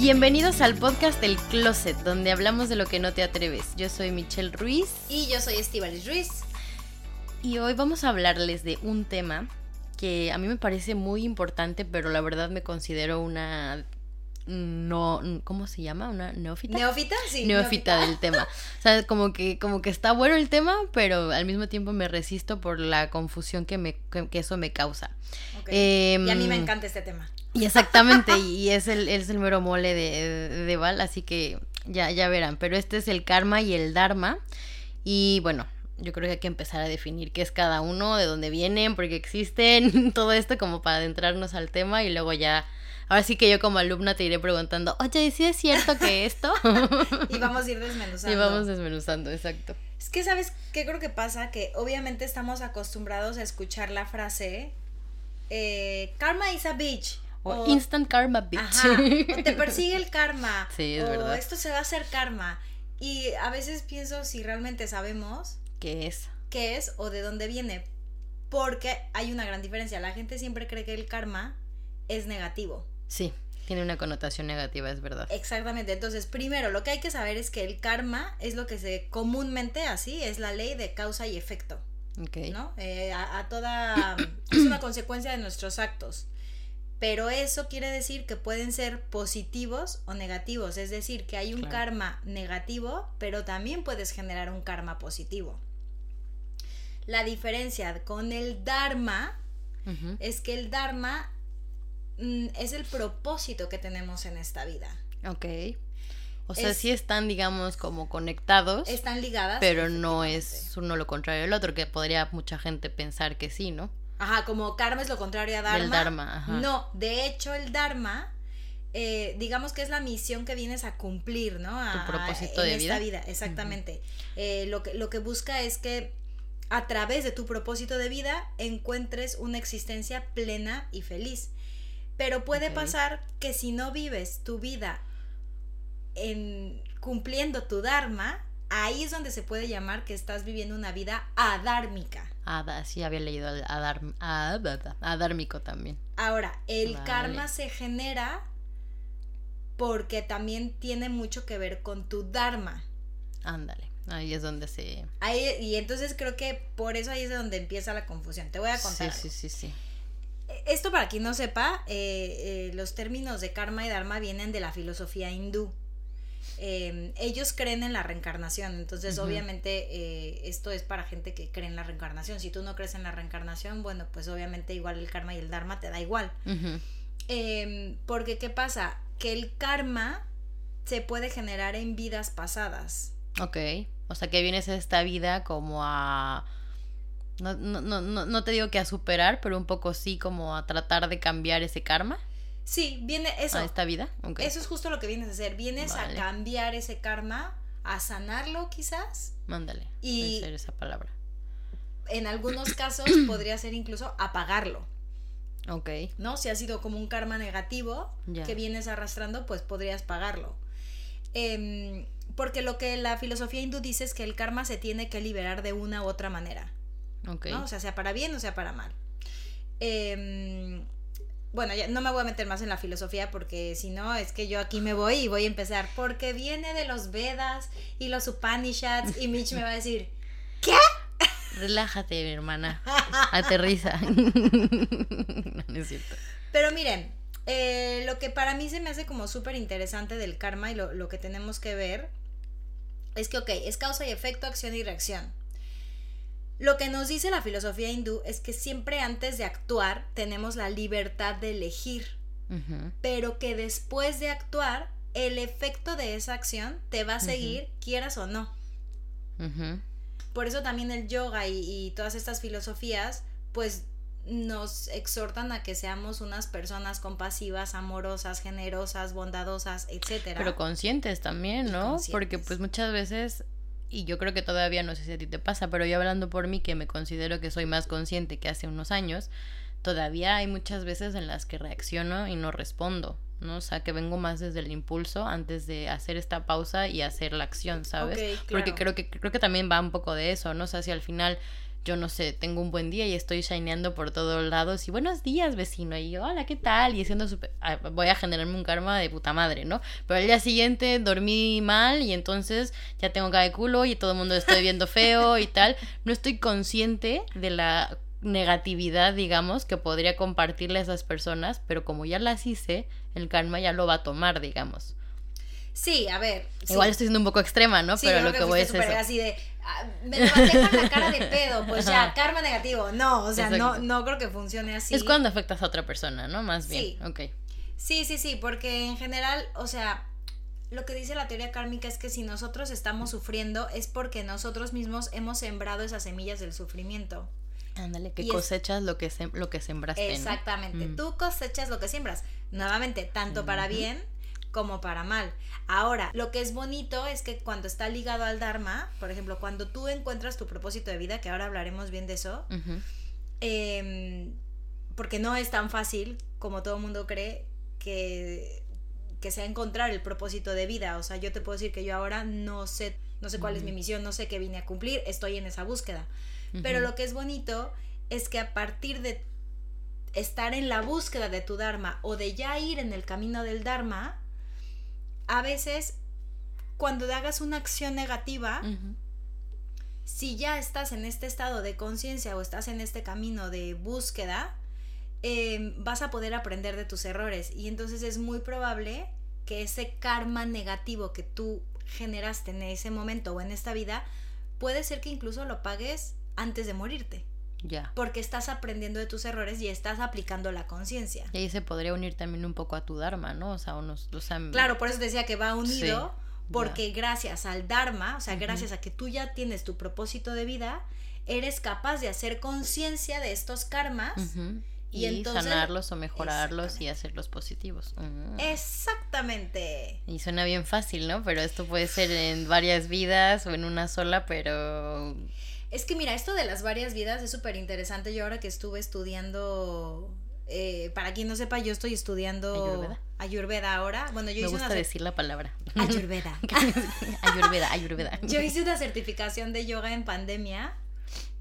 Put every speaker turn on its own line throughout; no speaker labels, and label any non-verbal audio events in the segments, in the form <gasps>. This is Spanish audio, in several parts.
Bienvenidos al podcast El Closet, donde hablamos de lo que no te atreves. Yo soy Michelle Ruiz
Y yo soy Estivalis Ruiz.
y hoy vamos a hablarles de un tema que a mí me parece muy importante, pero la verdad me considero una no ¿cómo se llama? Una neófita.
¿Neófita? Sí.
neófita del tema. O sea, como que, como que está bueno el tema, pero al mismo tiempo me resisto por la confusión que, me, que, que eso me causa. Em,
y a mí me encanta este tema.
Y exactamente, y es el, es el mero mole de, de Val, así que ya, ya verán. Pero este es el karma y el dharma. Y bueno, yo creo que hay que empezar a definir qué es cada uno, de dónde vienen, por qué existen, <laughs> todo esto como para adentrarnos al tema y luego ya... Ahora sí que yo como alumna te iré preguntando, oye, ¿y si es cierto que esto? <laughs>
Y vamos a ir desmenuzando.
y vamos desmenuzando, exacto.
Es que, ¿sabes qué creo que pasa? Que obviamente estamos acostumbrados a escuchar la frase eh, Karma is a bitch.
O, instant karma, bitch.
Ajá, o te persigue el karma. <laughs>
Sí, es
o
verdad.
esto se va a hacer karma. Y a veces pienso si realmente sabemos
¿Qué es?
qué es o de dónde viene. Porque hay una gran diferencia. La gente siempre cree que el karma es negativo.
Sí, tiene una connotación negativa, es verdad.
Exactamente. Entonces, primero, lo que hay que saber es que el karma es lo que se comúnmente así, es la ley de causa y efecto.
Ok.
¿no? Eh, a, a toda... <clears throat> es una consecuencia de nuestros actos. Pero eso quiere decir que pueden ser positivos o negativos. Es decir, que hay un
Claro.
karma negativo, pero también puedes generar un karma positivo. La diferencia con el dharma es que el dharma mm, es el propósito que tenemos en esta vida.
Ok. O sea,
Es-
sí están, digamos, como conectados,
Están ligadas.
pero no es uno lo contrario del otro, que podría mucha gente pensar que sí, ¿no?
Ajá, como karma es lo contrario a dharma.
Del dharma, ajá.
No, de hecho el dharma, eh, digamos que es la misión que vienes a cumplir, ¿no? A-
Tu propósito
en
de
esta
vida.
vida. Exactamente. Eh, lo, que, lo que busca es que a través de tu propósito de vida encuentres una existencia plena y feliz. Pero puede pasar que si no vives tu vida en cumpliendo tu dharma, ahí es donde se puede llamar que estás viviendo una vida adármica.
Ada, sí había leído adar, ad- adármico también.
Ahora, el
Vale.
karma se genera porque también tiene mucho que ver con tu dharma.
Ándale. Ahí es donde se...
Ahí, y entonces creo que por eso ahí es de donde empieza la confusión. Te voy a
Sí,
contar.
sí, sí, sí.
algo. Esto para quien no sepa, eh, eh, los términos de karma y dharma vienen de la filosofía hindú. Eh, ellos creen en la reencarnación, entonces obviamente eh, esto es para gente que cree en la reencarnación. Si tú no crees en la reencarnación, bueno, pues obviamente igual el karma y el dharma te da igual. Em, porque, ¿qué pasa? Que el karma se puede generar en vidas pasadas.
Ok. O sea, que vienes a esta vida como a... No, no, no, no, no te digo que a superar, pero un poco sí como a tratar de cambiar ese karma
Sí, viene eso.
a esta vida. Ok.
Eso es justo lo que vienes a hacer. Vienes
Vale.
a cambiar ese karma, a sanarlo quizás.
Mándale.
Y-
ser esa palabra.
En algunos <clears throat> casos podría ser incluso apagarlo,
Ok.
¿no? Si ha sido como un karma negativo que vienes arrastrando, pues podrías pagarlo. Em, porque lo que la filosofía hindú dice es que el karma se tiene que liberar de una u otra manera.
Ok.
¿no? O sea, sea para bien o sea para mal. Em, bueno, ya no me voy a meter más en la filosofía porque si no es que yo aquí me voy y voy a empezar porque viene de los Vedas y los Upanishads y Mitch me va a decir,
Relájate, mi hermana. <laughs> Aterriza. <laughs> no, no es cierto.
pero miren, eh, lo que para mí se me hace como súper interesante del karma y lo, lo que tenemos que ver es que, ok, es causa y efecto, acción y reacción. Lo que nos dice la filosofía hindú es que siempre antes de actuar tenemos la libertad de elegir. Pero que después de actuar, el efecto de esa acción te va a seguir, quieras o no. Por eso también el yoga y, y todas estas filosofías, pues nos exhortan a que seamos unas personas compasivas, amorosas, generosas, bondadosas, etcétera.
Pero conscientes también, ¿no? Porque pues muchas veces y yo creo que todavía no sé si a ti te pasa, pero yo hablando por mí que me considero que soy más consciente que hace unos años, todavía hay muchas veces en las que reacciono y no respondo, ¿no? O sea, que vengo más desde el impulso antes de hacer esta pausa y hacer la acción, ¿sabes? Porque creo que creo que también va un poco de eso, ¿no? O sea, si al final yo no sé, tengo un buen día y estoy shineando por todos lados y buenos días vecino y yo, hola, ¿qué tal? Y siendo super... Ah, voy a generarme un karma de puta madre, ¿no? Pero al día siguiente dormí mal y entonces ya tengo cara de culo y todo el mundo estoy viendo feo y tal. No estoy consciente de la negatividad, digamos, que podría compartirle a esas personas, pero como ya las hice, el karma ya lo va a tomar, digamos.
Sí, a ver.
Igual estoy siendo un poco extrema, ¿no? pero lo que, voy es eso.
así de, ah, me levanté con la cara de pedo, pues ya, karma negativo. No, o sea, no, no creo que funcione así.
Es cuando afectas a otra persona, ¿no? Más bien.
Sí.
Ok.
Sí, sí, sí, porque en general, o sea, lo que dice la teoría kármica es que si nosotros estamos sufriendo es porque nosotros mismos hemos sembrado esas semillas del sufrimiento.
Ándale, que cosechas lo, que lo que sembraste.
Exactamente, mm. tú cosechas lo que siembras. Nuevamente, tanto para bien como para mal. Ahora, lo que es bonito es que cuando está ligado al Dharma, por ejemplo, cuando tú encuentras tu propósito de vida, que ahora hablaremos bien de eso, em, porque no es tan fácil como todo el mundo cree que, que sea encontrar el propósito de vida. O sea, yo te puedo decir que yo ahora no sé, no sé cuál es mi misión, no sé qué vine a cumplir, estoy en esa búsqueda. Pero lo que es bonito es que a partir de estar en la búsqueda de tu Dharma o de ya ir en el camino del Dharma, a veces cuando hagas una acción negativa, si ya estás en este estado de conciencia o estás en este camino de búsqueda, em, vas a poder aprender de tus errores y entonces es muy probable que ese karma negativo que tú generaste en ese momento o en esta vida, puede ser que incluso lo pagues antes de morirte.
Ya.
Porque estás aprendiendo de tus errores y estás aplicando la conciencia.
Y ahí se podría unir también un poco a tu Dharma, ¿no? O sea, unos. O sea,
claro, por eso decía que va unido, porque gracias al Dharma, o sea, gracias a que tú ya tienes tu propósito de vida, eres capaz de hacer conciencia de estos karmas.
Y, entonces, sanarlos o mejorarlos y hacerlos positivos.
Mm. Exactamente.
Y suena bien fácil, ¿no? Pero esto puede ser en varias vidas o en una sola, pero
es que mira, esto de las varias vidas es súper interesante. Yo ahora que estuve estudiando, eh, para quien no sepa, yo estoy estudiando Ayurveda, ahora. Bueno, yo
Me gusta decir la palabra.
Ayurveda. <laughs>
ayurveda, Ayurveda. <laughs>
Yo hice una certificación de yoga en pandemia.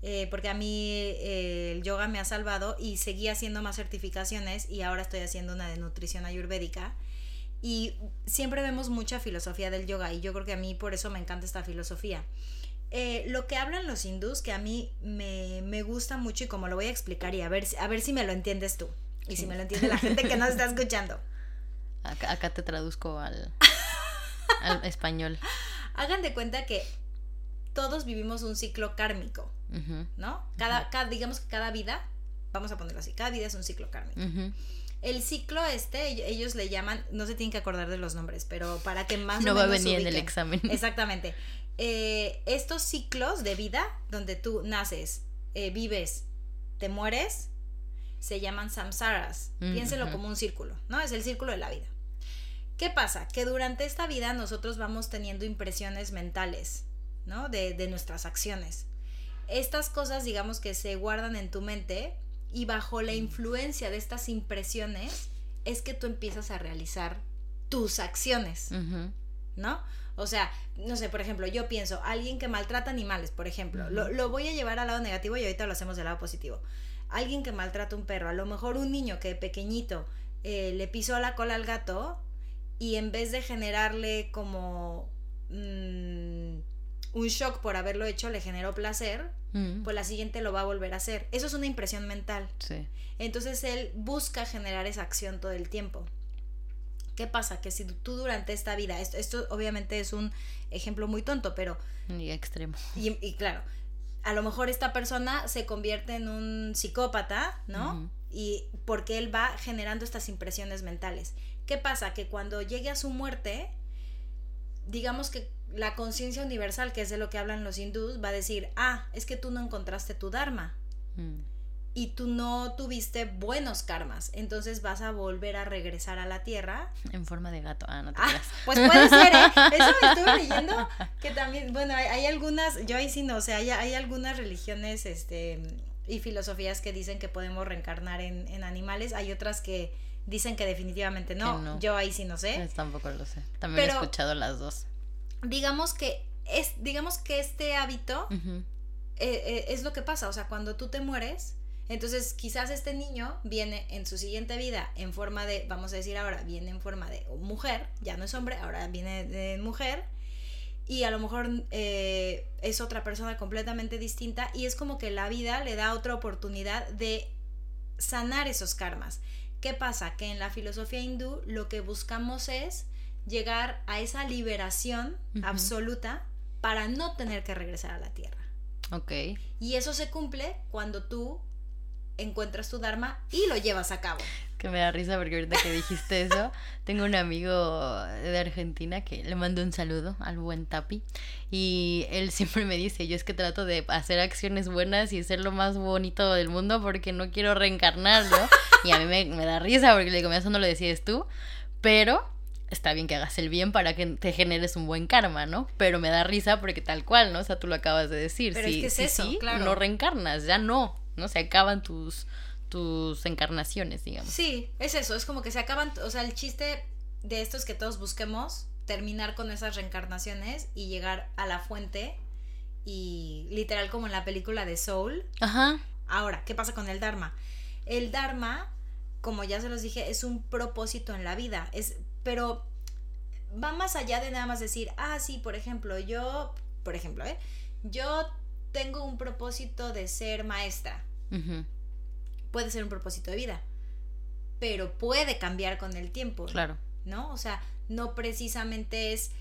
Eh, porque a mí eh, el yoga me ha salvado y seguí haciendo más certificaciones y ahora estoy haciendo una de nutrición ayurvédica. Y siempre vemos mucha filosofía del yoga y yo creo que a mí por eso me encanta esta filosofía. Eh, lo que hablan los hindús, que a mí me, gusta mucho y como lo voy a explicar y a ver, a ver si me lo entiendes tú y si me lo entiende la gente que nos está escuchando.
Acá, te traduzco al, <laughs> al, español.
Hagan de cuenta que todos vivimos un ciclo kármico, ¿no? Cada, cada, digamos que cada vida, vamos a ponerlo así, cada vida es un ciclo kármico. El ciclo este, ellos le llaman, no se tienen que acordar de los nombres, pero para que más
no va a venir en el examen.
Exactamente. Eh, estos ciclos de vida, donde tú naces, eh, vives, te mueres, se llaman samsaras. Mm, Piénselo como un círculo, ¿no? Es el círculo de la vida. ¿Qué pasa? Que durante esta vida nosotros vamos teniendo impresiones mentales, ¿no? De, de nuestras acciones. Estas cosas, digamos que se guardan en tu mente y bajo la influencia de estas impresiones es que tú empiezas a realizar tus acciones, ¿no? O sea, no sé, por ejemplo, yo pienso, alguien que maltrata animales, por ejemplo, lo, voy a llevar al lado negativo y ahorita lo hacemos del lado positivo. Alguien que maltrata un perro, a lo mejor un niño que pequeñito eh, le pisó la cola al gato y en vez de generarle como mm, un shock por haberlo hecho, le generó placer, pues la siguiente lo va a volver a hacer. Eso es una impresión mental.
Sí.
Entonces él busca generar esa acción todo el tiempo. ¿Qué pasa? Que si tú durante esta vida, esto, obviamente es un ejemplo muy tonto, pero...
Y extremo.
Y, claro, a lo mejor esta persona se convierte en un psicópata, ¿no? Y porque él va generando estas impresiones mentales. ¿Qué pasa? Que cuando llegue a su muerte, digamos que la conciencia universal, que es de lo que hablan los hindús, va a decir, ah, es que tú no encontraste tu Dharma. Mm. Y tú no tuviste buenos karmas. Entonces vas a volver a regresar a la tierra.
En forma de gato. Ah, no te
Ah, pues puede ser, ¿eh? <laughs> Eso me estuve leyendo. Que también, bueno, hay, hay algunas, yo ahí sí no, o sea, hay, hay algunas religiones este, y filosofías que dicen que podemos reencarnar en, en animales. Hay otras que dicen que definitivamente no.
Que no.
Yo ahí sí no sé.
Pues tampoco lo sé. También
Pero-
he escuchado las dos.
Digamos que es, digamos que este hábito eh, eh, es lo que pasa, o sea, cuando tú te mueres, entonces quizás este niño viene en su siguiente vida en forma de, vamos a decir ahora, viene en forma de mujer, ya no es hombre, ahora viene de mujer, y a lo mejor eh, es otra persona completamente distinta, y es como que la vida le da otra oportunidad de sanar esos karmas. ¿Qué pasa? Que en la filosofía hindú lo que buscamos es llegar a esa liberación absoluta para no tener que regresar a la tierra.
Ok.
Y eso se cumple cuando tú encuentras tu Dharma y lo llevas a cabo.
Que me da risa porque ahorita que dijiste <laughs> eso, tengo un amigo de Argentina que le mando un saludo al buen Tapi. Y él <laughs> siempre me dice, yo es que trato de hacer acciones buenas y ser lo más bonito del mundo porque no quiero reencarnarlo. <laughs> Y a mí me, me da risa porque le digo, "Mira, eso no lo decides tú, pero está bien que hagas el bien para que te generes un buen karma, ¿no? Pero me da risa porque tal cual, ¿no? O sea, tú lo acabas de decir.
Pero es
si,
que es
si
eso,
sí,
claro.
no reencarnas, ya no, ¿no? Se acaban tus, tus encarnaciones, digamos.
Sí, es eso, es como que se acaban, o sea, el chiste de esto es que todos busquemos terminar con esas reencarnaciones y llegar a la fuente y literal como en la película de Soul.
Ajá.
Ahora, ¿qué pasa con el Dharma? El Dharma, como ya se los dije, es un propósito en la vida, es pero va más allá de nada más decir, ah, sí, por ejemplo, yo, por ejemplo, ¿eh? Yo tengo un propósito de ser maestra. Puede ser un propósito de vida, pero puede cambiar con el tiempo,
Claro.
¿no? O sea, no precisamente es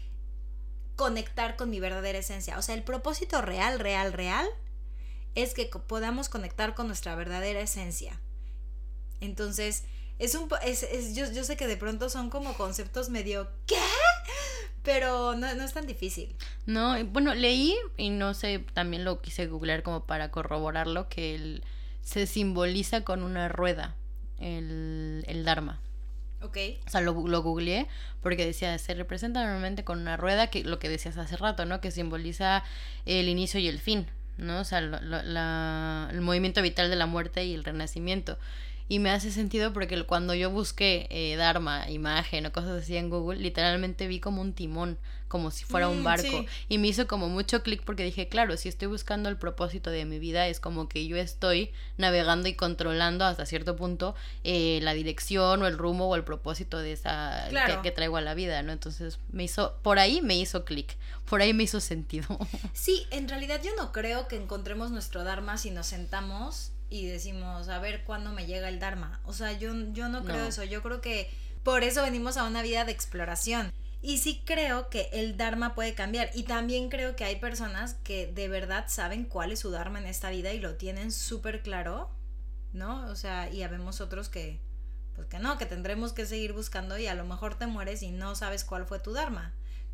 conectar con mi verdadera esencia. O sea, el propósito real, real, real es que podamos conectar con nuestra verdadera esencia. Entonces, es un... Es, es- yo, yo sé que de pronto son como conceptos medio... ¿Qué? Pero no, no es tan difícil.
No, bueno, leí y no sé, también lo quise googlear como para corroborarlo, que el, se simboliza con una rueda, el, el Dharma.
¿Ok?
O sea, lo, lo googleé porque decía, se representa normalmente con una rueda, que lo que decías hace rato, ¿no? Que simboliza el inicio y el fin, ¿no? O sea, lo- lo- la- el movimiento vital de la muerte y el renacimiento. Y me hace sentido porque cuando yo busqué eh, Dharma, imagen o cosas así en Google, literalmente vi como un timón, como si fuera un
Mm,
barco.
sí.
Y me hizo como mucho clic porque dije, claro, si estoy buscando el propósito de mi vida, es como que yo estoy navegando y controlando hasta cierto punto eh, la dirección o el rumbo o el propósito de esa
Claro.
que, que traigo a la vida, ¿no? Entonces me hizo, por ahí me hizo clic, por ahí me hizo sentido.
Sí, en realidad yo no creo que encontremos nuestro Dharma si nos sentamos y decimos, a ver cuándo me llega el Dharma. O sea, yo, yo no creo
No.
eso. Yo creo que por eso venimos a una vida de exploración. Y sí creo que el Dharma puede cambiar. Y también creo que hay personas que de verdad saben cuál es su Dharma en esta vida y lo tienen súper claro, ¿no? O sea, y habemos otros que, pues que no, que tendremos que seguir buscando y a lo mejor te mueres y no sabes cuál fue tu Dharma.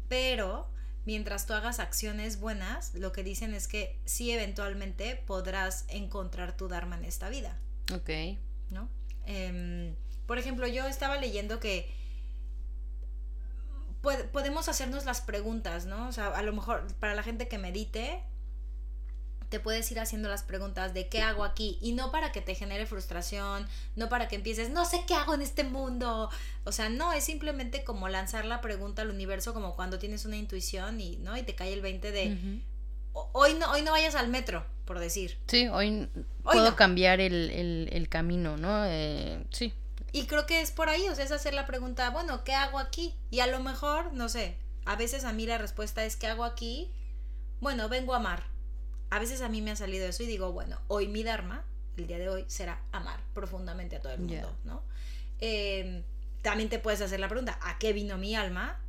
Pero mientras tú hagas acciones buenas, lo que dicen es que sí eventualmente podrás encontrar tu Dharma en esta vida,
ok.
¿no? Em, por ejemplo, yo estaba leyendo que podemos hacernos las preguntas, ¿no? O sea, a lo mejor para la gente que medite, te puedes ir haciendo las preguntas de qué hago aquí y no para que te genere frustración, no para que empieces, no sé qué hago en este mundo. O sea, no, es simplemente como lanzar la pregunta al universo como cuando tienes una intuición y, ¿no? Y te cae el 20 de,
Ujú.
"O- hoy no, hoy no vayas al metro, por decir.
Sí, hoy, puedo
no.
cambiar el, el, el camino, ¿no? Eh, sí,
Y creo que es por ahí, o sea, es hacer la pregunta, bueno, ¿qué hago aquí? Y a lo mejor, no sé, a veces a mí la respuesta es, ¿qué hago aquí? Bueno, vengo a amar. A veces a mí me ha salido eso y digo, bueno, hoy mi Dharma, el día de hoy, será amar profundamente a todo el mundo. ¿no? Eh, también te puedes hacer la pregunta, ¿a qué vino mi alma?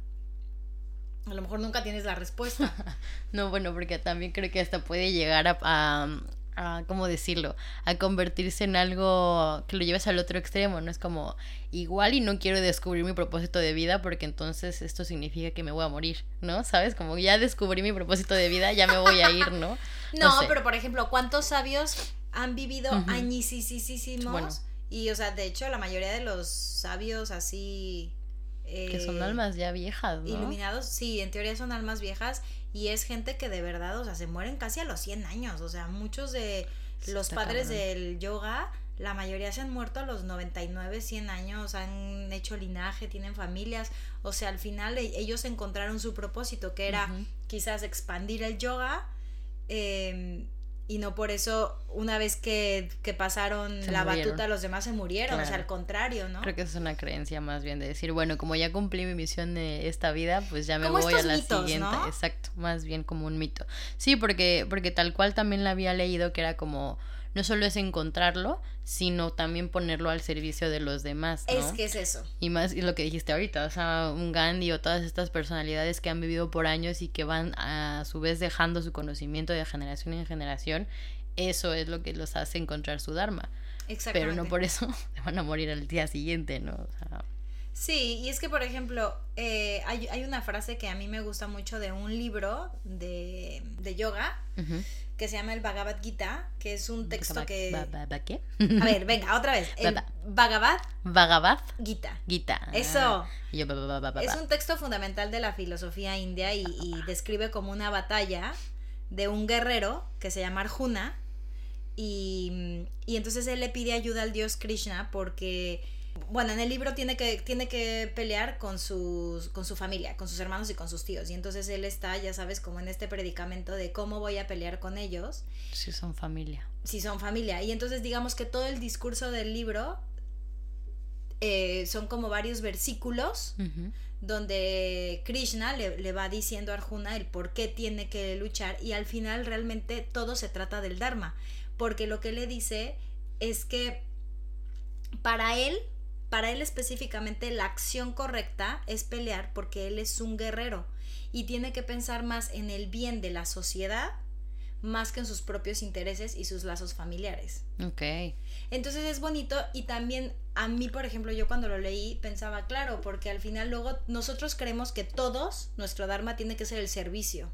A lo mejor nunca tienes la respuesta. <laughs>
No, bueno, porque también creo que hasta puede llegar a, a, a, ¿cómo decirlo? A convertirse en algo que lo lleves al otro extremo, ¿no? Es como, igual y no quiero descubrir mi propósito de vida porque entonces esto significa que me voy a morir, ¿no? ¿Sabes? Como ya descubrí mi propósito de vida, ya me voy a ir, ¿no? <laughs>
No,
sé.
pero por ejemplo, ¿cuántos sabios han vivido añisísimos.
Bueno.
Y, o sea, de hecho, la mayoría de los sabios así...
Que son
eh,
almas ya viejas, ¿no?
Iluminados, sí, en teoría son almas viejas y es gente que de verdad, o sea, se mueren casi a los 100 años, o sea, muchos de
Sí,
los padres
cabrón.
del yoga, la mayoría se han muerto a los 99, 100 años, han hecho linaje, tienen familias, o sea, al final e- ellos encontraron su propósito, que era quizás expandir el yoga. eh, y no por eso, una vez que, que pasaron
Se
la
murieron.
batuta, los demás se murieron. O sea, al contrario, ¿no?
Creo que es una creencia más bien de decir, bueno, como ya cumplí mi misión de esta vida, pues ya me
Como
voy a la
mitos,
siguiente.
¿no?
Exacto, más bien como un mito. Sí, porque, porque tal cual también la había leído que era como, no solo es encontrarlo, sino también ponerlo al servicio de los demás, ¿no?
Es que es eso.
Y más y lo que dijiste ahorita, o sea, un Gandhi o todas estas personalidades que han vivido por años y que van a su vez dejando su conocimiento de generación en generación, eso es lo que los hace encontrar su Dharma.
Exactamente.
Pero no por eso <laughs> se van a morir al día siguiente, ¿no? O sea,
Sí, y es que, por ejemplo, eh, hay, hay una frase que a mí me gusta mucho de un libro de, de yoga. Que se llama el Bhagavad Gita, que es un texto que...
¿Qué?
A ver, venga, otra vez. El Bhagavad
Bhagavad
Gita.
Gita.
Eso.
Ah, yo,
Es un texto fundamental de la filosofía india y, y describe como una batalla de un guerrero que se llama Arjuna. Y, y entonces él le pide ayuda al dios Krishna porque, bueno, en el libro tiene que, tiene que pelear con, sus, con su familia, con sus hermanos y con sus tíos. Y entonces él está, ya sabes, como en este predicamento de cómo voy a pelear con ellos
Sí, son familia.
si son familia. Y entonces digamos que todo el discurso del libro eh, son como varios versículos donde Krishna le, le va diciendo a Arjuna el por qué tiene que luchar y al final realmente todo se trata del Dharma, porque lo que le dice es que para él, para él específicamente la acción correcta es pelear porque él es un guerrero y tiene que pensar más en el bien de la sociedad más que en sus propios intereses y sus lazos familiares.
Ok.
Entonces es bonito y también a mí, por ejemplo, yo cuando lo leí pensaba, claro, porque al final luego nosotros creemos que todos, nuestro Dharma tiene que ser el servicio.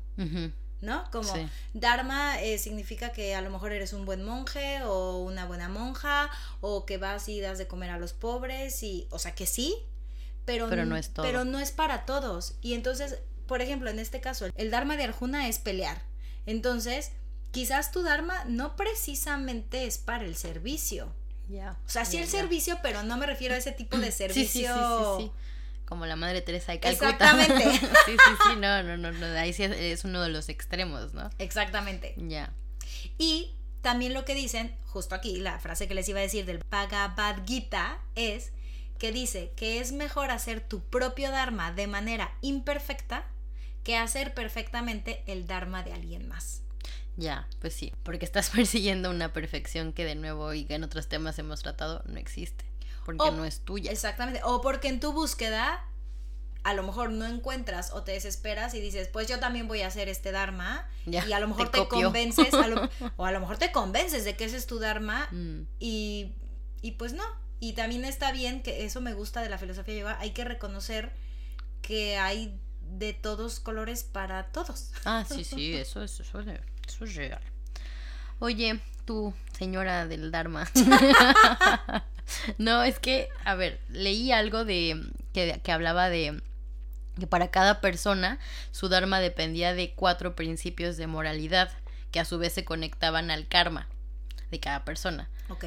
¿No? Como
Sí.
Dharma eh, significa que a lo mejor eres un buen monje o una buena monja o que vas y das de comer a los pobres y, o sea, que sí, pero,
Pero no es todo.
Pero no es para todos. Y entonces, por ejemplo, en este caso, el Dharma de Arjuna es pelear. Entonces, quizás tu Dharma no precisamente es para el servicio.
Ya.
O sea, sí el servicio, pero no me refiero a ese tipo de servicio. <clears throat>
sí, sí, sí. Como la madre Teresa de Calcuta.
Exactamente. <laughs>
sí, sí, sí, no, no, no, no, ahí sí es, es uno de los extremos, ¿no?
Exactamente.
Ya.
Y también lo que dicen, justo aquí, la frase que les iba a decir del Bhagavad Gita es que dice que es mejor hacer tu propio Dharma de manera imperfecta que hacer perfectamente el Dharma de alguien más.
Ya, pues sí, porque estás <laughs> persiguiendo una perfección que de nuevo y que en otros temas hemos tratado no existe, porque
O-
no es tuya.
Exactamente. O porque en tu búsqueda a lo mejor no encuentras o te desesperas y dices, pues yo también voy a hacer este Dharma.
Ya,
y a lo mejor
te
convences, a lo- <laughs> o a lo mejor te convences de que ese es tu Dharma
Mm,
y, y pues no. Y también está bien, que eso me gusta de la filosofía yoga, hay que reconocer que hay de todos colores para todos.
Ah, sí, sí, eso es, eso es, eso es real. Oye, tú, señora del Dharma. <laughs> <laughs> no, es que, a ver, leí algo de que, que hablaba de que para cada persona su Dharma dependía de cuatro principios de moralidad que a su vez se conectaban al karma de cada persona.
Ok.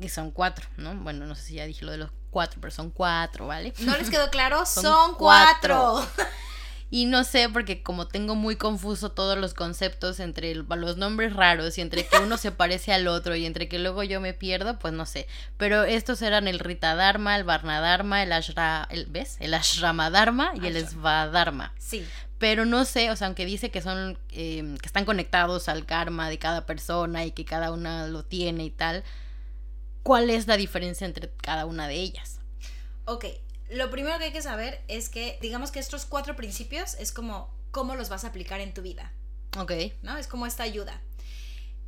Que son cuatro, ¿no? Bueno, no sé si ya dije lo de los cuatro, pero son cuatro, ¿vale?
¿No les quedó claro? <laughs> Son,
Son
cuatro.
Y no sé, porque como tengo muy confuso todos los conceptos entre los nombres raros y entre que uno se parece al otro y entre que luego yo me pierdo, pues no sé. Pero estos eran el Rita Dharma, el Varna Dharma, el Ashra, el, ¿ves? El Ashrama Dharma y el. Svadharma.
Sí.
Pero no sé, o sea, aunque dice que son, eh, que están conectados al karma de cada persona y que cada una lo tiene y tal, ¿cuál es la diferencia entre cada una de ellas?
Ok. Lo primero que hay que saber es que, digamos que estos cuatro principios es como cómo los vas a aplicar en tu vida.
Ok.
¿no? Es como esta ayuda.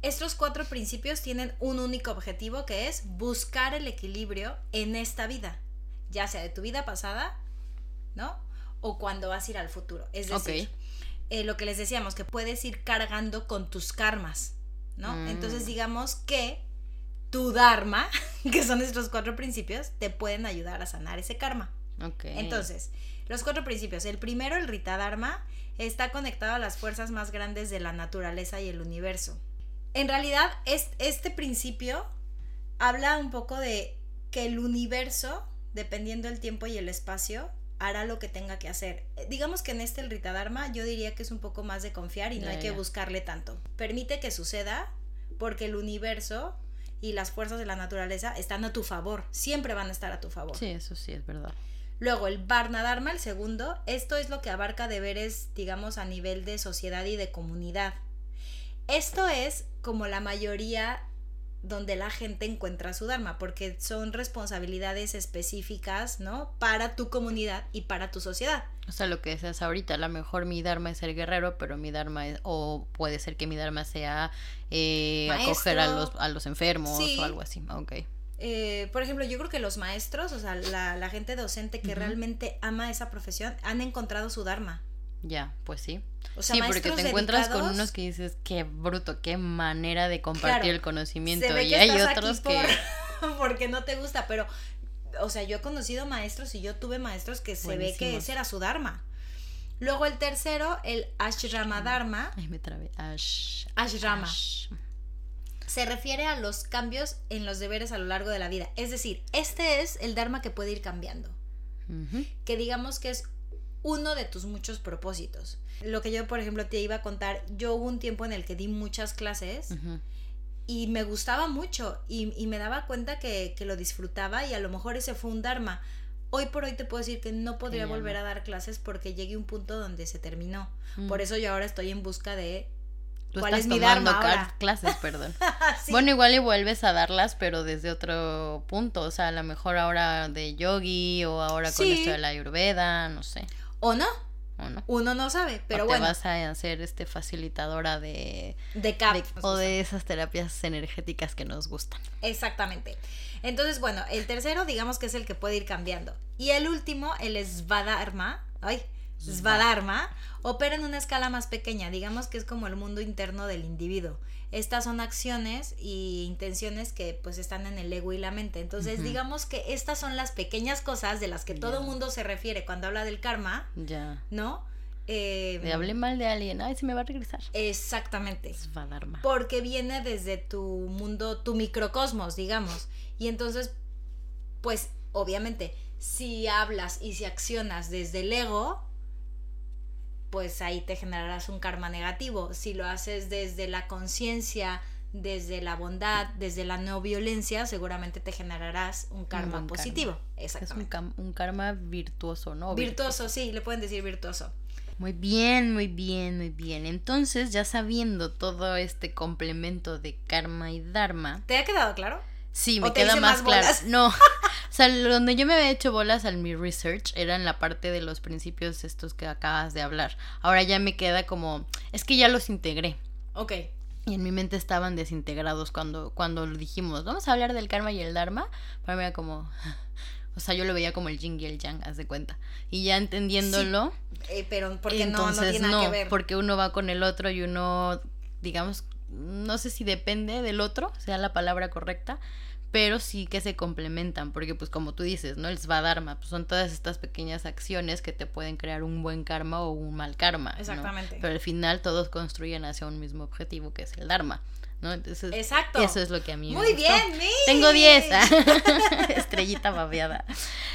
Estos cuatro principios tienen un único objetivo que es buscar el equilibrio en esta vida, ya sea de tu vida pasada, ¿no? O cuando vas a ir al futuro. Es decir, eh, lo que les decíamos, que puedes ir cargando con tus karmas, ¿no?
Mm.
Entonces digamos que tu Dharma, <laughs> que son estos cuatro principios, te pueden ayudar a sanar ese karma.
Ok.
Entonces, los cuatro principios. El primero, el Rita Dharma, está conectado a las fuerzas más grandes de la naturaleza y el universo. En realidad, es- este principio habla un poco de que el universo, dependiendo del tiempo y el espacio, hará lo que tenga que hacer. Eh, Digamos que en este el Rita Dharma yo diría que es un poco más de confiar y no hay que buscarle tanto. Permite que suceda porque el universo y las fuerzas de la naturaleza están a tu favor, siempre van a estar a tu favor.
Sí, eso sí es verdad.
Luego el Varna Dharma, el segundo, esto es lo que abarca deberes, digamos, a nivel de sociedad y de comunidad. Esto es como la mayoría donde la gente encuentra su Dharma, porque son responsabilidades específicas, ¿no? Para tu comunidad y para tu sociedad.
O sea, lo que decías ahorita, a lo mejor mi Dharma es ser guerrero, pero mi Dharma es, o puede ser que mi Dharma sea eh, acoger a los, a los enfermos
Sí.
o algo así. Ok.
Eh, por ejemplo, yo creo que los maestros, o sea, la, la gente docente que realmente ama esa profesión, han encontrado su Dharma.
Ya, pues sí.
O sea,
sí, porque te encuentras con unos que dices, qué bruto, qué manera de compartir
Claro,
el conocimiento. Y hay otros
por-
que... <laughs>
porque no te gusta, pero o sea, yo he conocido maestros y yo tuve maestros que se ve que ese era su dharma. Luego el tercero, el ashrama dharma,
Ay, me trabé. Ash,
ashrama,
ash.
se refiere a los cambios en los deberes a lo largo de la vida. Es decir, este es el dharma que puede ir cambiando, que digamos que es uno de tus muchos propósitos. Lo que yo, por ejemplo, te iba a contar, yo hubo un tiempo en el que di muchas clases y me gustaba mucho y, y me daba cuenta que, que lo disfrutaba y a lo mejor ese fue un Dharma. Hoy por hoy te puedo decir que no podría volver a dar clases porque llegué a un punto donde se terminó.
Mm.
Por eso yo ahora estoy en busca de...
Tú
¿Cuál
estás
es mi
tomando
ahora?
clases, <laughs> perdón.
Sí.
Bueno, igual y vuelves a darlas, pero desde otro punto. O sea, a lo mejor ahora de yogi o ahora con esto de la ayurveda, no sé.
O no,
O no.
uno no sabe, pero
o te
bueno,
vas a hacer este facilitadora de,
de cap.
de- o de esas terapias energéticas que nos gustan.
Exactamente. Entonces, bueno, el tercero digamos que es el que puede ir cambiando. Y el último, el Svadharma, ay, Svadharma, opera en una escala más pequeña, digamos que es como el mundo interno del individuo. Estas son acciones y intenciones que pues están en el ego y la mente. Entonces, digamos que estas son las pequeñas cosas de las que todo el mundo se refiere cuando habla del karma,
Ya.
¿no? Eh,
Le hablé mal de alguien. Ay, se me va a regresar.
Exactamente
Svadharma.
porque viene desde tu mundo, tu microcosmos, digamos. Y entonces, pues obviamente, si hablas y si accionas desde el ego, pues ahí te generarás un karma negativo. Si lo haces desde la conciencia, desde la bondad, desde la no violencia, seguramente te generarás un karma positivo.
karma. Es un, karma virtuoso, ¿no?
Virtuoso, sí, le pueden decir virtuoso.
Muy bien, muy bien, muy bien. Entonces, ya sabiendo todo este complemento de karma y dharma,
¿Te ha quedado claro?
sí,
¿O
me queda más
más
claro. No, <laughs> sea, donde yo me había hecho bolas al mi research era en la parte de los principios estos que acabas de hablar. Ahora ya me queda como, es que ya los integré.
Ok.
Y en mi mente estaban desintegrados cuando, cuando dijimos, vamos a hablar del karma y el dharma. Para mí era como, <laughs> o sea, yo lo veía como el yin y el yang, haz de cuenta. Y ya entendiéndolo,
Eh, pero porque no, no
entonces
tiene nada que ver.
porque uno va con el otro y uno, digamos, no sé si depende del otro, sea la palabra correcta, pero sí que se complementan, porque pues como tú dices, ¿no? El svadharma, pues son todas estas pequeñas acciones que te pueden crear un buen karma o un mal karma. ¿no?
Exactamente.
Pero al final todos construyen hacia un mismo objetivo, que es el dharma, ¿no? Entonces,
Exacto.
eso es lo que a mí me
Muy
gustó.
bien, Mitch.
Tengo 10. <laughs> Estrellita babeada.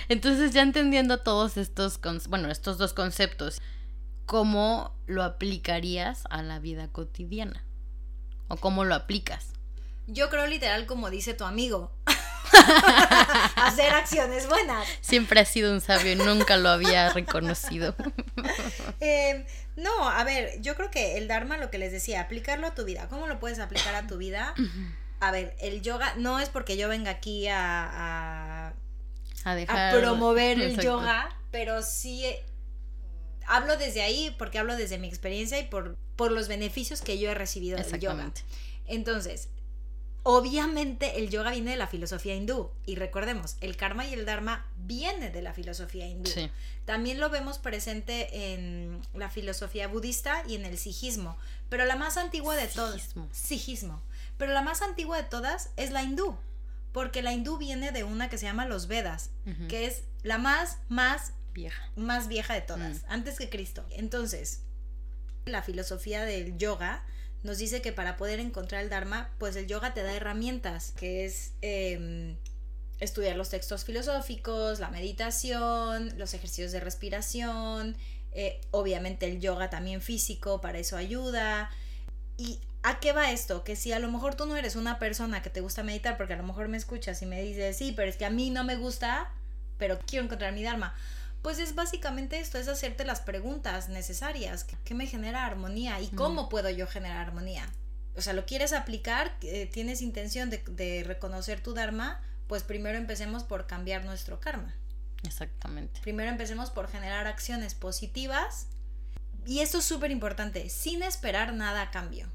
Entonces, ya entendiendo todos estos, bueno, estos dos conceptos, ¿cómo lo aplicarías a la vida cotidiana? ¿O cómo lo aplicas?
Yo creo literal como dice tu amigo. <laughs> Hacer acciones buenas.
Siempre has sido un sabio y nunca lo había reconocido. <laughs>
Eh, no, a ver, yo creo que el Dharma, lo que les decía, aplicarlo a tu vida. ¿Cómo lo puedes aplicar a tu vida? A ver, el yoga, no es porque yo venga aquí a, a,
A
a promover <laughs> el yoga, pero sí eh, hablo desde ahí porque hablo desde mi experiencia y por, por los beneficios que yo he recibido del yoga. Entonces, obviamente el yoga viene de la filosofía hindú y recordemos, el karma y el dharma viene de la filosofía hindú.
Sí.
También lo vemos presente en la filosofía budista y en el sijismo, pero la más antigua de todas,
Sijismo.
Pero la más antigua de todas es la hindú, porque la hindú viene de una que se llama los Vedas, que es la más, más
vieja,
más vieja de todas, antes que Cristo. Entonces, la filosofía del yoga nos dice que para poder encontrar el Dharma, pues el yoga te da herramientas, que es em, estudiar los textos filosóficos, la meditación, los ejercicios de respiración, eh, obviamente el yoga también físico, para eso ayuda. ¿Y a qué va esto? Que si a lo mejor tú no eres una persona que te gusta meditar, porque a lo mejor me escuchas y me dices, sí, pero es que a mí no me gusta, pero quiero encontrar mi Dharma. Pues es básicamente esto, es hacerte las preguntas necesarias. ¿Qué me genera armonía? ¿Y cómo puedo yo generar armonía? O sea, ¿lo quieres aplicar? Eh, ¿Tienes intención de, de reconocer tu Dharma? Pues primero empecemos por cambiar nuestro karma.
Exactamente.
Primero empecemos por generar acciones positivas. Y esto es súper importante, sin esperar nada a cambio.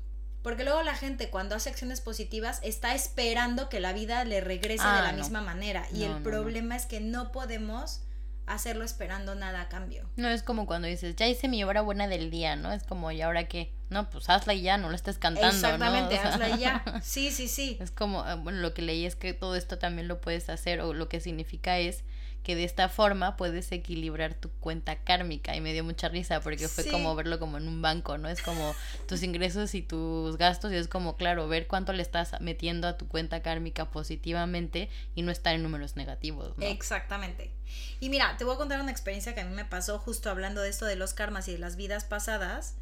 Porque luego la gente cuando hace acciones positivas está esperando que la vida le regrese de la ah, misma manera. Y el problema es que no podemos hacerlo esperando nada a cambio.
No es como cuando dices, ya hice mi obra buena del día, ¿no? Es como, ¿y ahora qué? No, pues hazla y ya, no lo estés cantando.
Exactamente, hazla y ya. <laughs> Sí, sí, sí.
Es como, ah, bueno, lo que leí es que todo esto también lo puedes hacer, o lo que significa es que de esta forma puedes equilibrar tu cuenta kármica y me dio mucha risa porque fue como verlo como en un banco, ¿no? Es como tus ingresos y tus gastos y es como, claro, ver cuánto le estás metiendo a tu cuenta kármica positivamente y no estar en números negativos. ¿no?
Exactamente. Y mira, te voy a contar una experiencia que a mí me pasó justo hablando de esto de los karmas y de las vidas pasadas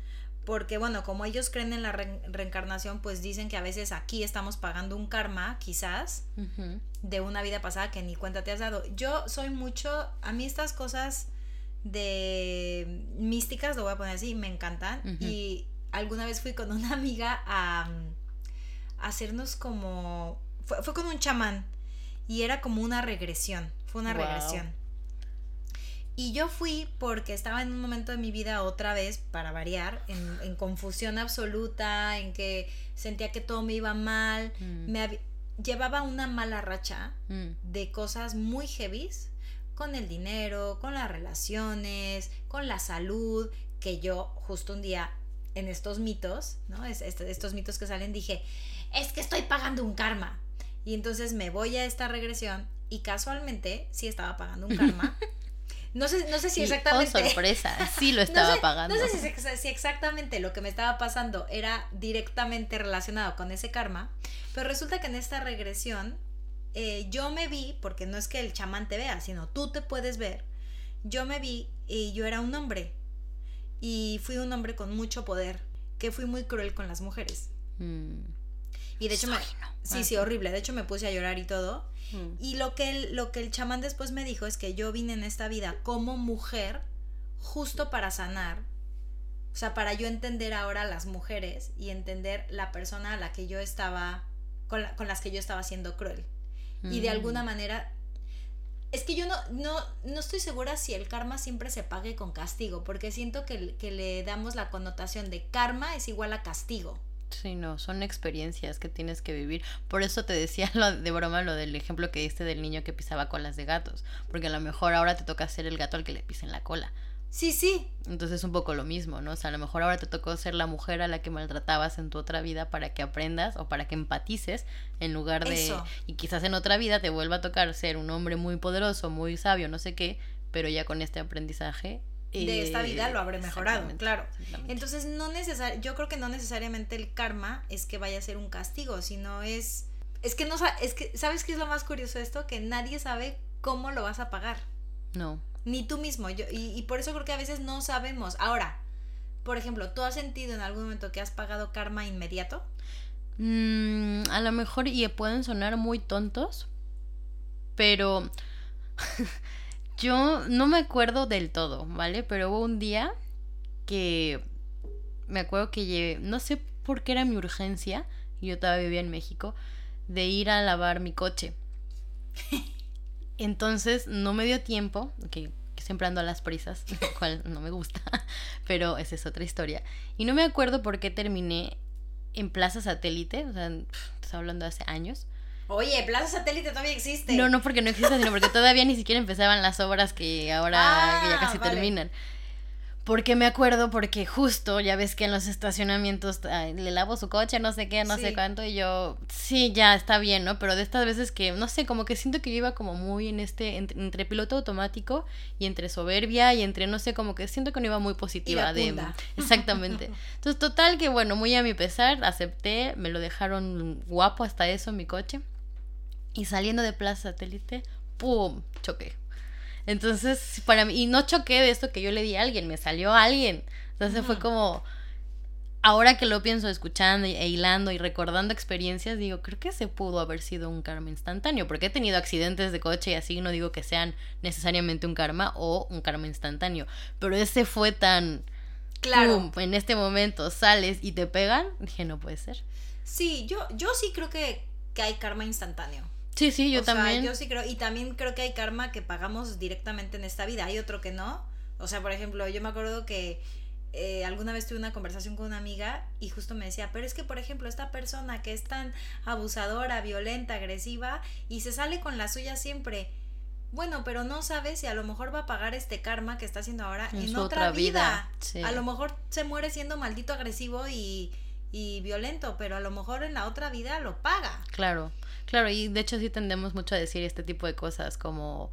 porque bueno, como ellos creen en la reencarnación, pues dicen que a veces aquí estamos pagando un karma, quizás, de una vida pasada que ni cuenta te has dado. Yo soy mucho, a mí estas cosas de místicas, lo voy a poner así, me encantan. Y alguna vez fui con una amiga a, hacernos como, fue, con un chamán y era como una regresión, fue una regresión. Y yo fui porque estaba en un momento de mi vida otra vez, para variar, en, confusión absoluta, en que sentía que todo me iba mal. Mm. Me llevaba una mala racha mm. de cosas muy heavies con el dinero, con las relaciones, con la salud, que yo justo un día en estos mitos, ¿no? Es, estos mitos que salen, dije, es que estoy pagando un karma. Y entonces me voy a esta regresión y casualmente sí estaba pagando un karma. <laughs> No sé, no sé si oh, exactamente.
Oh, <laughs> sorpresa, sí lo estaba pagando.
No sé si, exactamente lo que me estaba pasando era directamente relacionado con ese karma, pero resulta que en esta regresión eh, yo me vi, porque no es que el chamán te vea, sino tú te puedes ver. Yo me vi y yo era un hombre. Y fui un hombre con mucho poder, que fui muy cruel con las mujeres. Mm. Y de hecho me... Sí, sí, horrible. De hecho me puse a llorar y todo. Mm. Y lo que, el, lo que el chamán después me dijo es que yo vine en esta vida como mujer justo para sanar. O sea, para yo entender ahora a las mujeres y entender la persona a la que yo estaba, con, las que yo estaba siendo cruel. Y de alguna mm. manera es que yo no, no, no, estoy segura si el karma siempre se pague con castigo, porque siento que, que, le damos la connotación de karma es igual a castigo.
Sí, no, son experiencias que tienes que vivir. Por eso te decía <laughs> lo de broma lo del ejemplo que diste del niño que pisaba colas de gatos, porque a lo mejor ahora te toca ser el gato al que le pisen la cola.
Sí, sí.
Entonces es un poco lo mismo, ¿no? O sea, a lo mejor ahora te tocó ser la mujer a la que maltratabas en tu otra vida para que aprendas o para que empatices en lugar de... Y quizás en otra vida te vuelva a tocar ser un hombre muy poderoso, muy sabio, no sé qué, pero ya con este aprendizaje
de esta vida lo habré mejorado, claro. Entonces, no necesar yo creo que no necesariamente el karma es que vaya a ser un castigo, sino es es que no es que sabes qué es lo más curioso de esto que nadie sabe cómo lo vas a pagar.
No.
Ni tú mismo. Yo, y, por eso creo que a veces no sabemos. Ahora, por ejemplo, ¿tú has sentido en algún momento que has pagado karma inmediato?
Mm, a lo mejor y pueden sonar muy tontos, pero <laughs> Yo no me acuerdo del todo, ¿vale? Pero hubo un día que me acuerdo que llevé, no sé por qué era mi urgencia, y yo todavía vivía en México, de ir a lavar mi coche. <laughs> Entonces no me dio tiempo, que, siempre ando a las prisas, <laughs> lo cual no me gusta, pero esa es otra historia. Y no me acuerdo por qué terminé en Plaza Satélite, o sea, estoy hablando de hace años.
Oye, Plaza Satélite todavía existe.
No, no porque no existe, sino porque todavía ni siquiera empezaban las obras que ahora ya casi terminan. Porque me acuerdo, porque justo, ya ves que en los estacionamientos le lavo su coche, no sé qué, no sé cuánto, y yo, sí, ya está bien, ¿no? Pero de estas veces que, no sé, como que siento que yo iba como muy en este, entre, piloto automático y entre soberbia y entre, no sé, como que siento que no iba muy positiva de... <laughs> Exactamente. Entonces, total que, bueno, muy a mi pesar, acepté, me lo dejaron guapo hasta eso en mi coche. Y saliendo de Plaza Satélite, ¡pum! Choqué. Entonces, para mí, y no choqué de esto que yo le di a alguien, me salió a alguien. Entonces fue como, ahora que lo pienso escuchando e hilando y recordando experiencias, digo, creo que se pudo haber sido un karma instantáneo, porque he tenido accidentes de coche y así no digo que sean necesariamente un karma o un karma instantáneo, pero ese fue tan... Claro. en este momento sales y te pegan, dije, no puede ser.
Sí, yo, yo sí creo que, que hay karma instantáneo.
Sí, sí, yo también.
yo sí creo, y también creo que hay karma que pagamos directamente en esta vida, hay otro que no. O sea, por ejemplo, yo me acuerdo que eh, alguna vez tuve una conversación con una amiga y justo me decía, pero es que, por ejemplo, esta persona que es tan abusadora, violenta, agresiva y se sale con la suya siempre. Bueno, pero no sabe si a lo mejor va a pagar este karma que está haciendo ahora en, otra, vida. A lo mejor se muere siendo maldito, agresivo y, y violento, pero a lo mejor en la otra vida lo paga.
Claro. Claro, y de hecho sí tendemos mucho a decir este tipo de cosas como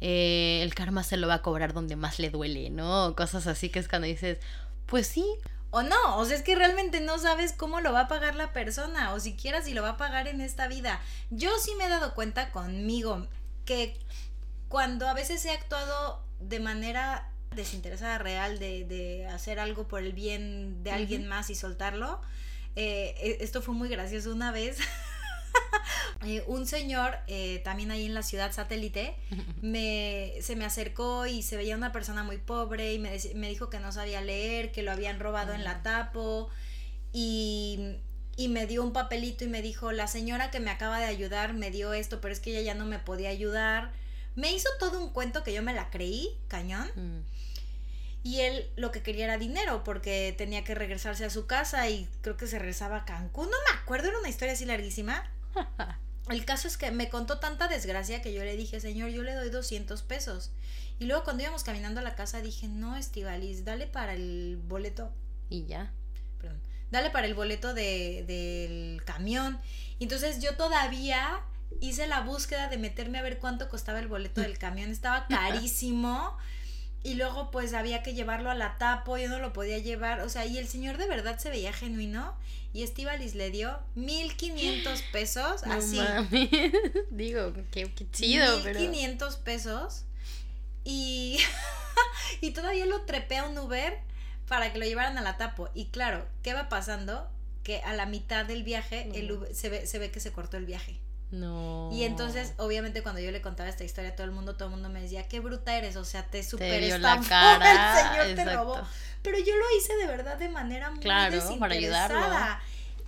eh, el karma se lo va a cobrar donde más le duele, ¿no? Cosas así que es cuando dices, pues sí.
O no, o sea, es que realmente no sabes cómo lo va a pagar la persona, o siquiera si lo va a pagar en esta vida. Yo sí me he dado cuenta conmigo que cuando a veces he actuado de manera desinteresada real de, de hacer algo por el bien de alguien más y soltarlo, eh, e, esto fue muy gracioso una vez. <laughs> Eh, un señor, eh, también ahí en la ciudad satélite, <laughs> me, se me acercó y se veía una persona muy pobre y me, me dijo que no sabía leer, que lo habían robado en la tapo y, y me dio un papelito y me dijo, la señora que me acaba de ayudar me dio esto, pero es que ella ya no me podía ayudar. Me hizo todo un cuento que yo me la creí, cañón. Mm. Y él lo que quería era dinero porque tenía que regresarse a su casa y creo que se regresaba a Cancún. No me acuerdo, era una historia así larguísima. <laughs> El caso es que me contó tanta desgracia que yo le dije, señor, yo le doy 200 pesos. Y luego cuando íbamos caminando a la casa dije, no, Estivalis, dale para el boleto.
Y ya.
Perdón. Dale para el boleto de, del camión. Entonces yo todavía hice la búsqueda de meterme a ver cuánto costaba el boleto del camión. Estaba <laughs> carísimo. Y luego pues había que llevarlo a la tapo, yo no lo podía llevar, o sea, y el señor de verdad se veía genuino y Estivalis le dio 1500 <gasps> pesos, así. <laughs>
Digo, qué, qué chido,
1500 pesos y, <laughs> y todavía lo trepé a un Uber para que lo llevaran a la tapo. Y claro, ¿qué va pasando? Que a la mitad del viaje el se, ve, se ve que se cortó el viaje.
No.
Y entonces, obviamente, cuando yo le contaba esta historia a todo el mundo, todo el mundo me decía, qué bruta eres, o sea, te super la cara, el <laughs> señor te robó. Pero yo lo hice de verdad de manera muy claro, para ayudarlo.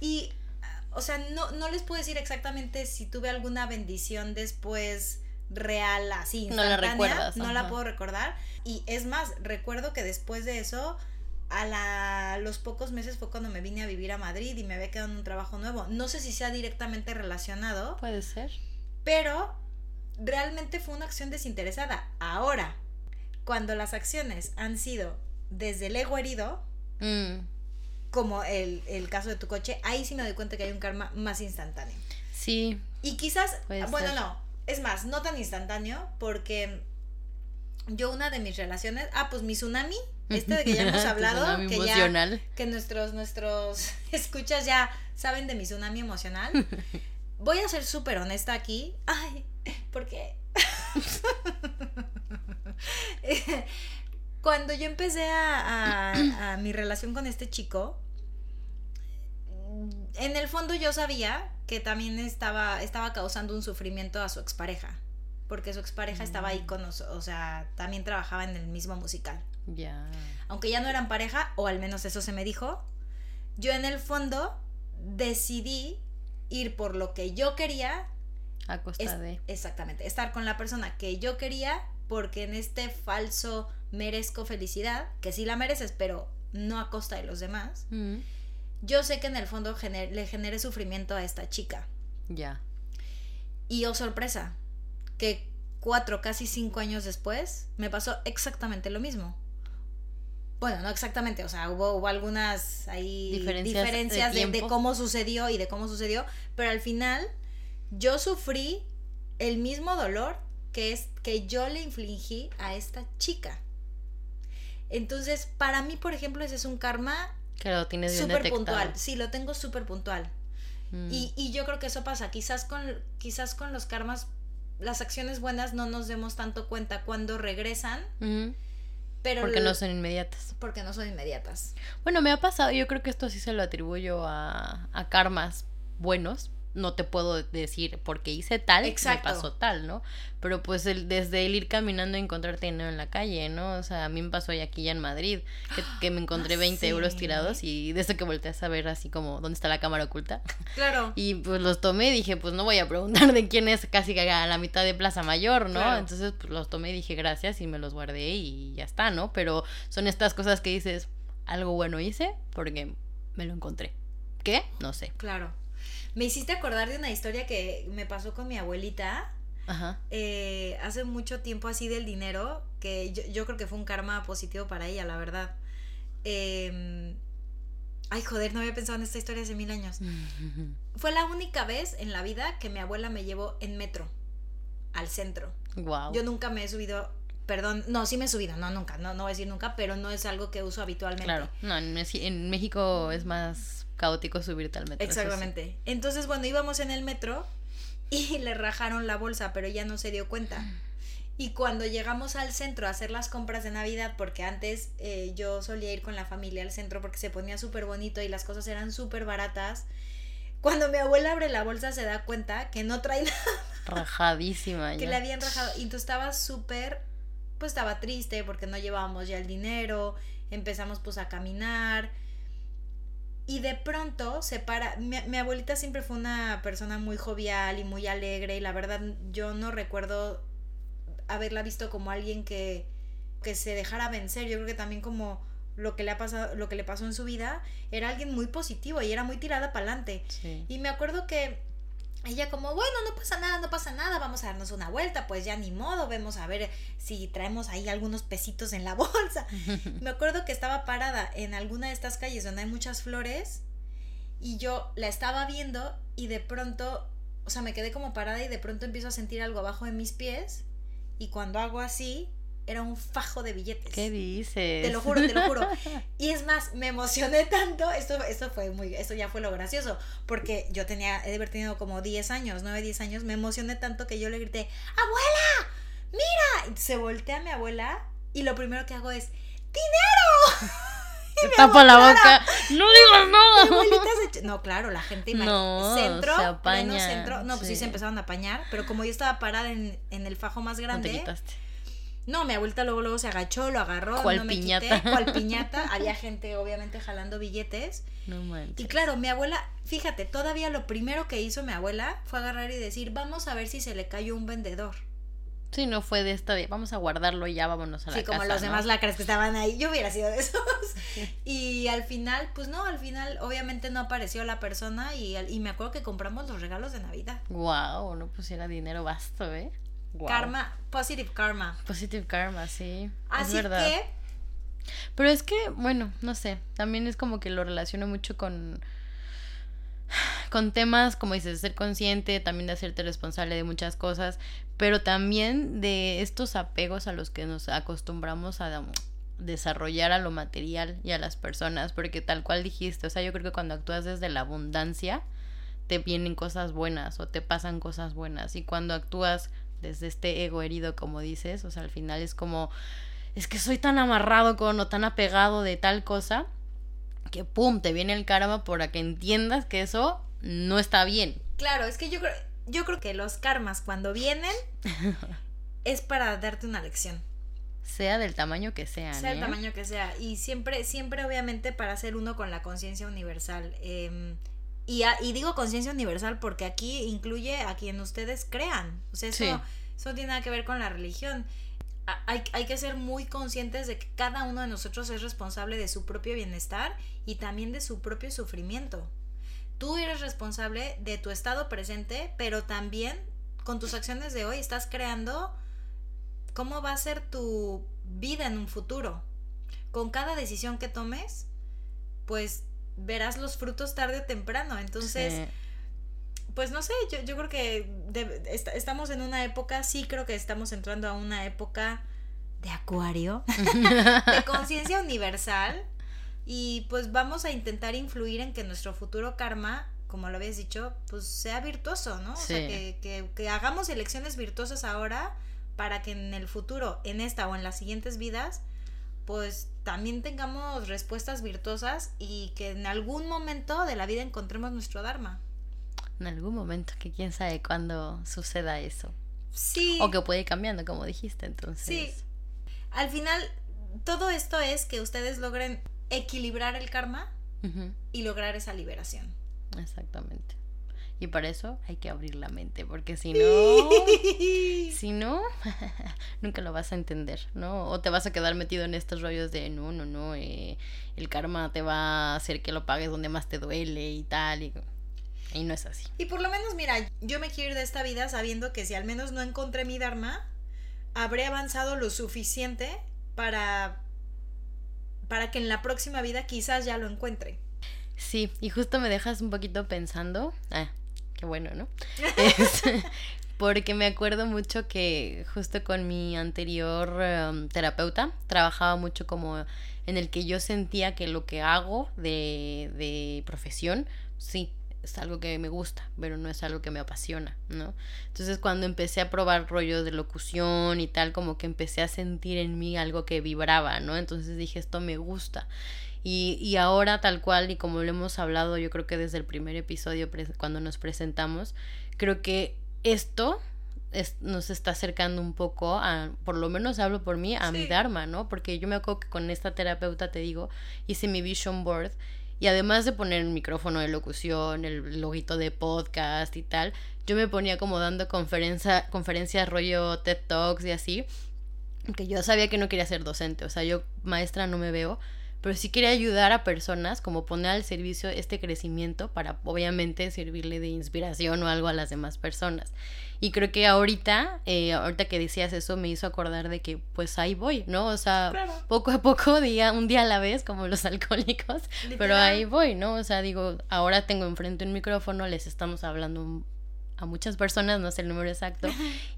Y, o sea, no, no les puedo decir exactamente si tuve alguna bendición después real, así.
No la recuerdas.
No la puedo recordar. Y es más, recuerdo que después de eso a la, los pocos meses fue cuando me vine a vivir a Madrid y me había quedado en un trabajo nuevo. No sé si sea directamente relacionado.
Puede ser.
Pero realmente fue una acción desinteresada. Ahora, cuando las acciones han sido desde el ego herido, mm. como el, el, caso de tu coche, ahí sí me doy cuenta que hay un karma más instantáneo.
Sí.
Y quizás, bueno, no, es más, no tan instantáneo, porque yo una de mis relaciones, ah, pues mi tsunami, este de que ya hemos <laughs> hablado, que ya que nuestros nuestros <laughs> escuchas ya saben de mi tsunami emocional. <laughs> Voy a ser súper honesta aquí. Ay, porque cuando yo empecé a, a mi relación con este chico, en el fondo yo sabía que también estaba, estaba causando un sufrimiento a su expareja porque su expareja estaba ahí mm. con nosotros, o sea, también trabajaba en el mismo musical.
Ya.
Aunque ya no eran pareja, o al menos eso se me dijo, yo en el fondo decidí ir por lo que yo quería.
A costa de.
Exactamente, estar con la persona que yo quería, porque en este falso merezco felicidad, que sí la mereces, pero no a costa de los demás. Mm. Yo sé que en el fondo le generé sufrimiento a esta chica.
Ya.
Y oh sorpresa, cuatro, casi cinco años después, me pasó exactamente lo mismo. bueno, no exactamente, o sea, hubo, algunas ahí diferencias, de, de, cómo sucedió y de cómo sucedió, pero al final yo sufrí el mismo dolor que es que yo le infligí a esta chica. Entonces, para mí, por ejemplo, ese es un karma
que lo tienes
súper puntual. Sí, lo tengo súper puntual. Mm. Y, yo creo que eso pasa. Quizás con, quizás con los karmas, las acciones buenas no nos demos tanto cuenta cuando regresan. Pero
porque no son inmediatas.
Porque no son inmediatas.
Bueno, me ha pasado, yo creo que esto sí se lo atribuyo a, a karmas buenos, no te puedo decir porque hice tal, Exacto. me pasó tal, ¿no? Pero pues el, desde el ir caminando y encontrarte dinero en la calle, ¿no? O sea, a mí me pasó aquí ya en Madrid, que, me encontré 20 <gasps> ah, euros tirados y desde que volteé a saber así como dónde está la cámara oculta. <laughs>
Claro.
Y pues los tomé y dije, pues no voy a preguntar de quién es casi a la mitad de Plaza Mayor, ¿no? Entonces pues los tomé y dije gracias y me los guardé y ya está, ¿no? Pero son estas cosas que dices, algo bueno hice porque me lo encontré. ¿Qué? No sé.
Claro. Me hiciste acordar de una historia que me pasó con mi abuelita. Ajá. Eh, hace mucho tiempo así del dinero, que yo, creo que fue un karma positivo para ella, la verdad. Em, ay, joder, no había pensado en esta historia hace mil años. <laughs> fue la única vez en la vida que mi abuela me llevó en metro al centro.
Wow.
Yo nunca me he subido Perdón, no, sí me he subido, no, nunca, no, no voy a decir nunca, pero no es algo que uso habitualmente.
Claro, no, en, en México es más caótico subirte al metro.
Exactamente. Entonces, bueno, íbamos en el metro y <laughs> le rajaron la bolsa, pero ella no se dio cuenta. Y cuando llegamos al centro a hacer las compras de Navidad, porque antes eh, yo solía ir con la familia al centro porque se ponía súper bonito y las cosas eran súper baratas, cuando mi abuela abre la bolsa se da cuenta que no trae <laughs> nada.
Rajadísima.
que le habían rajado. Y entonces estaba súper, pues estaba triste porque no llevábamos ya el dinero, empezamos pues a caminar y de pronto se para, mi, abuelita siempre fue una persona muy jovial y muy alegre y la verdad yo no recuerdo haberla visto como alguien que, que se dejara vencer. Yo creo que también como lo que le ha pasado, lo que le pasó en su vida, era alguien muy positivo y era muy tirada para adelante. Y me acuerdo que ella como, bueno, no pasa nada, no pasa nada, vamos a darnos una vuelta, pues ya ni modo, vemos a ver si traemos ahí algunos pesitos en la <laughs> bolsa. <laughs> Me acuerdo que estaba parada en alguna de estas calles donde hay muchas flores y yo la estaba viendo y de pronto, o sea, me quedé como parada y de pronto empiezo a sentir algo abajo de mis pies y cuando hago así, era un fajo de billetes.
¿Qué dices?
Te lo juro, te lo juro. <laughs> Y es más, me emocioné tanto, esto, esto fue muy, esto ya fue lo gracioso, porque yo tenía, he de haber tenido como 10 años, 9, 10 años, me emocioné tanto que yo le grité, abuela, mira, y se voltea a mi abuela y lo primero que hago es, dinero. <laughs>
Te tapa la boca. No digas nada.
No, claro, la gente no, centro, se apaña, centro. No, pues sí. se empezaron a apañar, pero como yo estaba parada en, en el fajo más grande. No te quitaste no, mi abuelita luego, luego se agachó, lo agarró, no me piñata? quité, cual <laughs> piñata. Había gente, obviamente, jalando billetes.
No manches.
Y claro, mi abuela, fíjate, todavía lo primero que hizo mi abuela fue agarrar y decir, vamos a ver si se le cayó un vendedor.
Sí, no fue de esta de vamos a guardarlo y ya vámonos a la
casa. Sí, como los demás lacras que estaban ahí. Yo hubiera sido de esos. <laughs> Y al final, pues no, al final obviamente no apareció la persona y, y me acuerdo que compramos los regalos de Navidad.
Wow, no pusiera dinero vasto, ¿eh?
Karma, positive karma.
Positive karma, sí.
Así que.
Pero es que, bueno, no sé. También es como que lo relaciono mucho con. Con temas, como dices, de ser consciente, también de hacerte responsable de muchas cosas, pero también de estos apegos a los que nos acostumbramos a desarrollar a lo material y a las personas, porque tal cual dijiste, o sea, yo creo que cuando actúas desde la abundancia, te vienen cosas buenas o te pasan cosas buenas, y cuando actúas desde este ego herido, como dices, o sea, al final es como, es que soy tan amarrado con o tan apegado de tal cosa, que pum, te viene el karma para que entiendas que eso no está bien.
Claro, es que yo creo, yo creo que los karmas cuando vienen <laughs> es para darte una lección.
Sea del tamaño que sea.
Sea el tamaño que sea. Y siempre, siempre obviamente para ser uno con la conciencia universal. Eh, y, y digo conciencia universal porque aquí incluye a quien ustedes crean. O sea, eso, eso tiene nada que ver con la religión. Hay, hay, que ser muy conscientes de que cada uno de nosotros es responsable de su propio bienestar y también de su propio sufrimiento. Tú eres responsable de tu estado presente, pero también con tus acciones de hoy estás creando cómo va a ser tu vida en un futuro con cada decisión que tomes, pues verás los frutos tarde o temprano. Entonces, pues no sé, yo, yo creo que estamos en una época, sí creo que estamos entrando a una época de acuario, <laughs> de conciencia universal. Y pues vamos a intentar influir en que nuestro futuro karma, como lo habías dicho, pues sea virtuoso, ¿no? O sea, que, que, que hagamos elecciones virtuosas ahora para que en el futuro, en esta o en las siguientes vidas, pues también tengamos respuestas virtuosas y que en algún momento de la vida encontremos nuestro Dharma.
En algún momento, que quién sabe cuándo suceda eso.
Sí.
O que puede ir cambiando, como dijiste, entonces.
Sí. Al final, todo esto es que ustedes logren equilibrar el karma y lograr esa liberación.
Exactamente. Y para eso hay que abrir la mente, porque si no, <laughs> si no, <laughs> nunca lo vas a entender, ¿no? O te vas a quedar metido en estos rollos de, no, no, no, eh, el karma te va a hacer que lo pagues donde más te duele y tal, y, y no es así.
Y por lo menos, mira, yo me quiero ir de esta vida sabiendo que si al menos no encontré mi dharma, habré avanzado lo suficiente para, para que en la próxima vida quizás ya lo encuentre.
Sí, y justo me dejas un poquito pensando, ah, qué bueno, ¿no? <laughs> porque me acuerdo mucho que justo con mi anterior em, terapeuta trabajaba mucho como en el que yo sentía que lo que hago de, de profesión, sí, es algo que me gusta, pero no es algo que me apasiona, ¿no? Entonces cuando empecé a probar rollos de locución y tal, como que empecé a sentir en mí algo que vibraba, ¿no? Entonces dije, esto me gusta. Y, y ahora tal cual, y como lo hemos hablado yo creo que desde el primer episodio cuando nos presentamos, creo que esto es, nos está acercando un poco a, por lo menos hablo por mí, a mi Dharma, ¿no? Porque yo me acuerdo que con esta terapeuta, te digo, hice mi vision board y además de poner el micrófono de locución, el loguito de podcast y tal, yo me ponía como dando conferencia, conferencias rollo TED Talks y así, que yo sabía que no quería ser docente, o sea, yo maestra no me veo, pero sí quería ayudar a personas, como poner al servicio este crecimiento para obviamente servirle de inspiración o algo a las demás personas. Y creo que ahorita, eh, ahorita que decías eso, me hizo acordar de que pues ahí voy, ¿no? O sea, poco a poco, <laughs> día, un día a la vez, como los <laughs> alcohólicos, pero ahí voy, ¿no? O sea, digo, ahora tengo enfrente un micrófono, les estamos hablando a muchas personas, no sé el número exacto.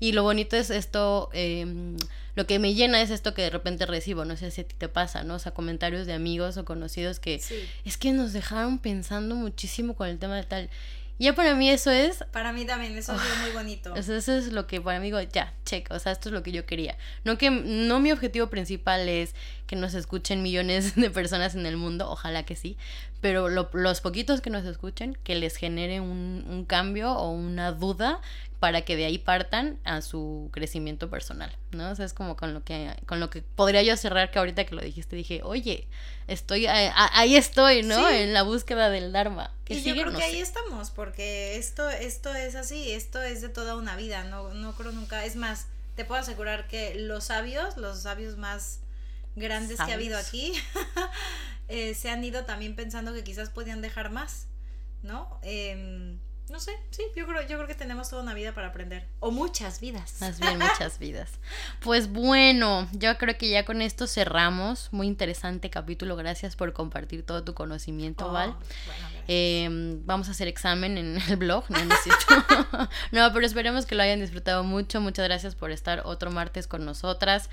Y lo bonito es esto, em, lo que me llena es esto que de repente recibo, no sé si a ti te pasa, ¿no? O sea, comentarios de amigos o conocidos que es que nos dejaron pensando muchísimo con el tema de tal. Ya para mí eso es...
Para mí también, eso es muy bonito. <sighs>
Eso, es lo que para mí digo, ya, check, o sea, esto es lo que yo quería. No que, no mi objetivo principal es que nos escuchen millones <laughs> de personas en el mundo, ojalá que sí, pero los poquitos que nos escuchen, que les genere un, un cambio o una duda para que de ahí partan a su crecimiento personal, ¿no? O sea, es como con lo que, con lo que podría yo cerrar que ahorita que lo dijiste dije, oye, estoy, ahí estoy, ¿no? En la búsqueda del Dharma.
Y yo creo que ahí estamos, porque esto, esto es así, esto es de toda una vida, no, no creo nunca, es más, te puedo asegurar que los sabios, los sabios más grandes que ha habido aquí, <laughs> eh, se han ido también pensando que quizás podían dejar más, ¿no? Eh, no sé, sí, yo creo, yo creo que tenemos toda una vida para aprender. O muchas vidas.
Más bien muchas <laughs> vidas. Pues bueno, yo creo que ya con esto cerramos. Muy interesante capítulo. Gracias por compartir todo tu conocimiento, oh, Val. Em, vamos a hacer examen en <laughs> el blog, no, <laughs> no, pero esperemos que lo hayan disfrutado mucho. Muchas gracias por estar otro martes con nosotras.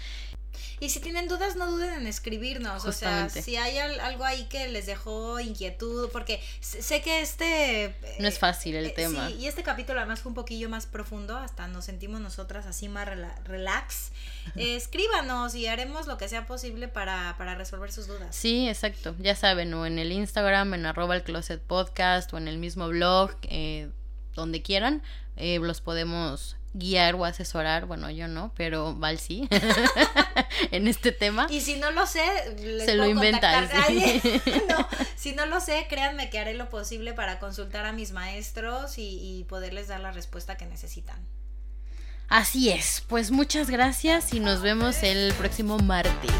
Y si tienen dudas, no duden en escribirnos. O sea, si hay algo ahí que les dejó inquietud, porque sé que este...
No es fácil el eh, tema.
Sí, y este capítulo además fue un poquillo más profundo, hasta nos sentimos nosotras así más relax. escríbanos y haremos lo que sea posible para, para resolver sus dudas.
Sí, exacto. Ya saben, o en el Instagram, en arroba el closet podcast, o en el mismo blog, eh, donde quieran, eh, los podemos guiar o asesorar, bueno, yo no, pero Val sí, <laughs> en este tema.
Y si no lo sé,
se lo inventa. <laughs> <laughs>
no, si no lo sé, créanme que haré lo posible para consultar a mis maestros y, y poderles dar la respuesta que necesitan.
Así es, pues muchas gracias y nos vemos el próximo martes.